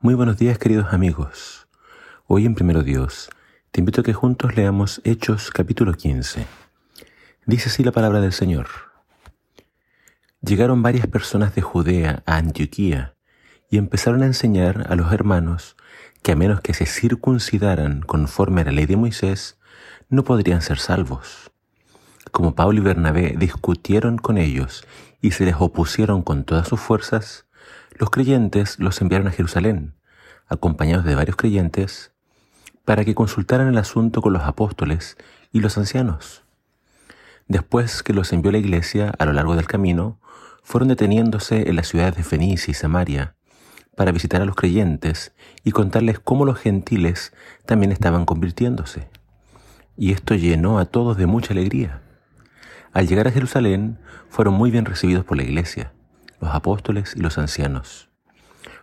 Muy buenos días queridos amigos. Hoy en Primero Dios te invito a que juntos leamos Hechos capítulo 15. Dice así la palabra del Señor. Llegaron varias personas de Judea a Antioquía y empezaron a enseñar a los hermanos que a menos que se circuncidaran conforme a la ley de Moisés, no podrían ser salvos. Como Pablo y Bernabé discutieron con ellos y se les opusieron con todas sus fuerzas, los creyentes los enviaron a Jerusalén, acompañados de varios creyentes, para que consultaran el asunto con los apóstoles y los ancianos. Después que los envió la iglesia a lo largo del camino, fueron deteniéndose en las ciudades de Fenicia y Samaria para visitar a los creyentes y contarles cómo los gentiles también estaban convirtiéndose. Y esto llenó a todos de mucha alegría. Al llegar a Jerusalén, fueron muy bien recibidos por la iglesia los apóstoles y los ancianos.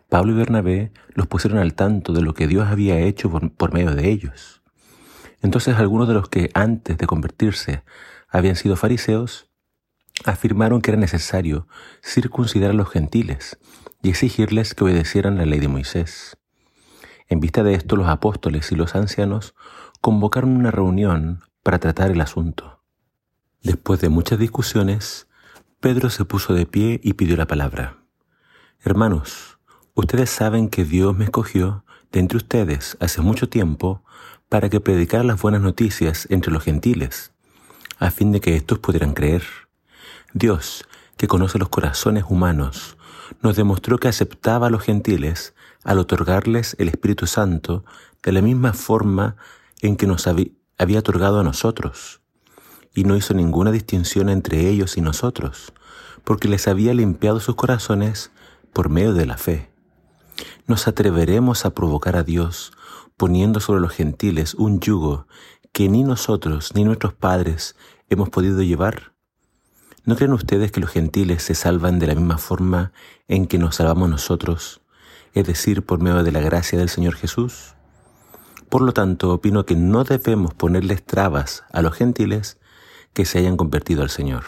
Pablo y Bernabé los pusieron al tanto de lo que Dios había hecho por, medio de ellos. Entonces algunos de los que antes de convertirse habían sido fariseos, afirmaron que era necesario circuncidar a los gentiles y exigirles que obedecieran la ley de Moisés. En vista de esto, los apóstoles y los ancianos convocaron una reunión para tratar el asunto. Después de muchas discusiones, Pedro se puso de pie y pidió la palabra. Hermanos, ustedes saben que Dios me escogió de entre ustedes hace mucho tiempo para que predicara las buenas noticias entre los gentiles, a fin de que éstos pudieran creer. Dios, que conoce los corazones humanos, nos demostró que aceptaba a los gentiles al otorgarles el Espíritu Santo de la misma forma en que nos había otorgado a nosotros y no hizo ninguna distinción entre ellos y nosotros, porque les había limpiado sus corazones por medio de la fe. Nos atreveremos a provocar a Dios poniendo sobre los gentiles un yugo que ni nosotros ni nuestros padres hemos podido llevar. ¿No creen ustedes que los gentiles se salvan de la misma forma en que nos salvamos nosotros, es decir, por medio de la gracia del Señor Jesús? Por lo tanto, opino que no debemos ponerles trabas a los gentiles que se hayan convertido al Señor.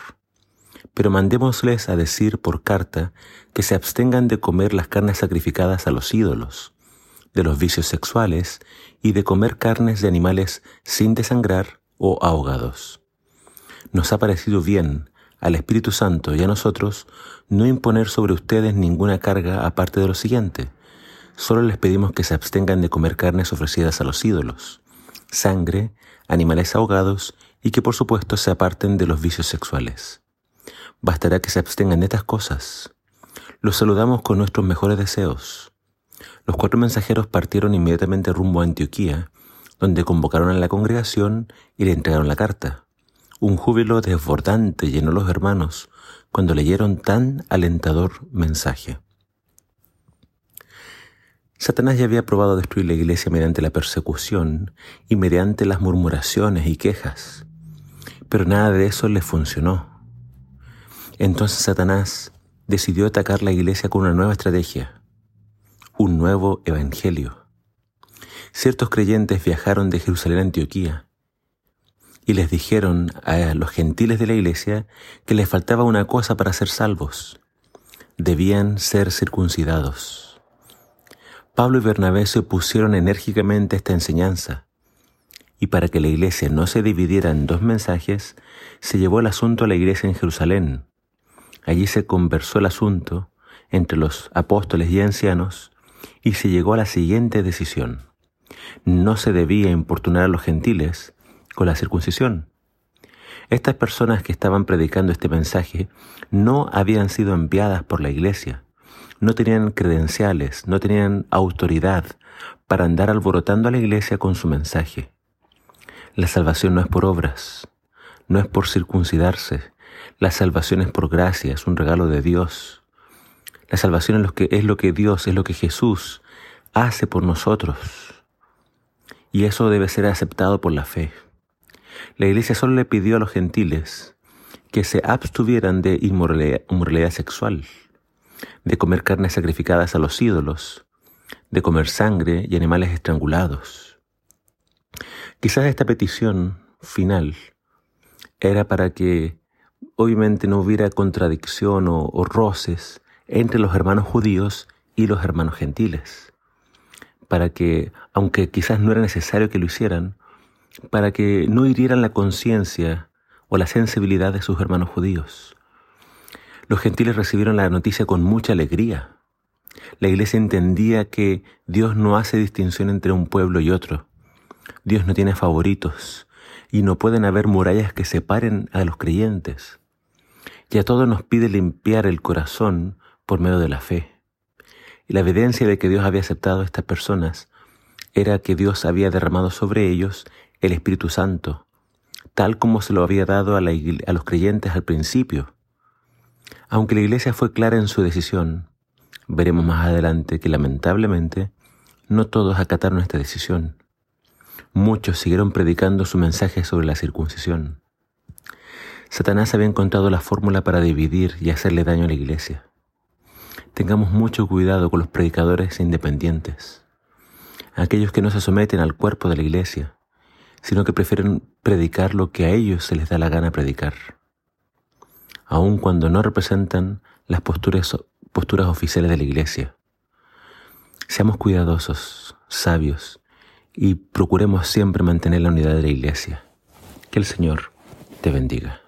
Pero mandémosles a decir por carta que se abstengan de comer las carnes sacrificadas a los ídolos, de los vicios sexuales y de comer carnes de animales sin desangrar o ahogados. Nos ha parecido bien al Espíritu Santo y a nosotros no imponer sobre ustedes ninguna carga aparte de lo siguiente. Solo les pedimos que se abstengan de comer carnes ofrecidas a los ídolos, sangre, animales ahogados y que por supuesto se aparten de los vicios sexuales. Bastará que se abstengan de estas cosas. Los saludamos con nuestros mejores deseos. Los cuatro mensajeros partieron inmediatamente rumbo a Antioquía, donde convocaron a la congregación y le entregaron la carta. Un júbilo desbordante llenó los hermanos cuando leyeron tan alentador mensaje. Satanás ya había probado destruir la iglesia mediante la persecución y mediante las murmuraciones y quejas. Pero nada de eso le funcionó. Entonces Satanás decidió atacar la iglesia con una nueva estrategia, un nuevo evangelio. Ciertos creyentes viajaron de Jerusalén a Antioquía y les dijeron a los gentiles de la iglesia que les faltaba una cosa para ser salvos. Debían ser circuncidados. Pablo y Bernabé se opusieron enérgicamente a esta enseñanza y para que la iglesia no se dividiera en dos mensajes, se llevó el asunto a la iglesia en Jerusalén. Allí se conversó el asunto entre los apóstoles y ancianos y se llegó a la siguiente decisión. No se debía importunar a los gentiles con la circuncisión. Estas personas que estaban predicando este mensaje no habían sido enviadas por la iglesia, no tenían credenciales, no tenían autoridad para andar alborotando a la iglesia con su mensaje. La salvación no es por obras, no es por circuncidarse. La salvación es por gracia, es un regalo de Dios. La salvación es lo que, es lo que Dios, es lo que Jesús hace por nosotros. Y eso debe ser aceptado por la fe. La iglesia solo le pidió a los gentiles que se abstuvieran de inmoralidad sexual, de comer carnes sacrificadas a los ídolos, de comer sangre y animales estrangulados. Quizás esta petición final era para que obviamente no hubiera contradicción o, roces entre los hermanos judíos y los hermanos gentiles. para que, aunque quizás no era necesario que lo hicieran, para que no hirieran la conciencia o la sensibilidad de sus hermanos judíos. Los gentiles recibieron la noticia con mucha alegría. La iglesia entendía que Dios no hace distinción entre un pueblo y otro. Dios no tiene favoritos y no pueden haber murallas que separen a los creyentes. Y a todos nos pide limpiar el corazón por medio de la fe. Y la evidencia de que Dios había aceptado a estas personas era que Dios había derramado sobre ellos el Espíritu Santo, tal como se lo había dado a, a los creyentes al principio. Aunque la iglesia fue clara en su decisión, veremos más adelante que lamentablemente no todos acataron esta decisión. Muchos siguieron predicando su mensaje sobre la circuncisión. Satanás había encontrado la fórmula para dividir y hacerle daño a la iglesia. Tengamos mucho cuidado con los predicadores independientes, aquellos que no se someten al cuerpo de la iglesia, sino que prefieren predicar lo que a ellos se les da la gana predicar, aun cuando no representan las posturas, posturas oficiales de la iglesia. Seamos cuidadosos, sabios, y procuremos siempre mantener la unidad de la iglesia. Que el Señor te bendiga.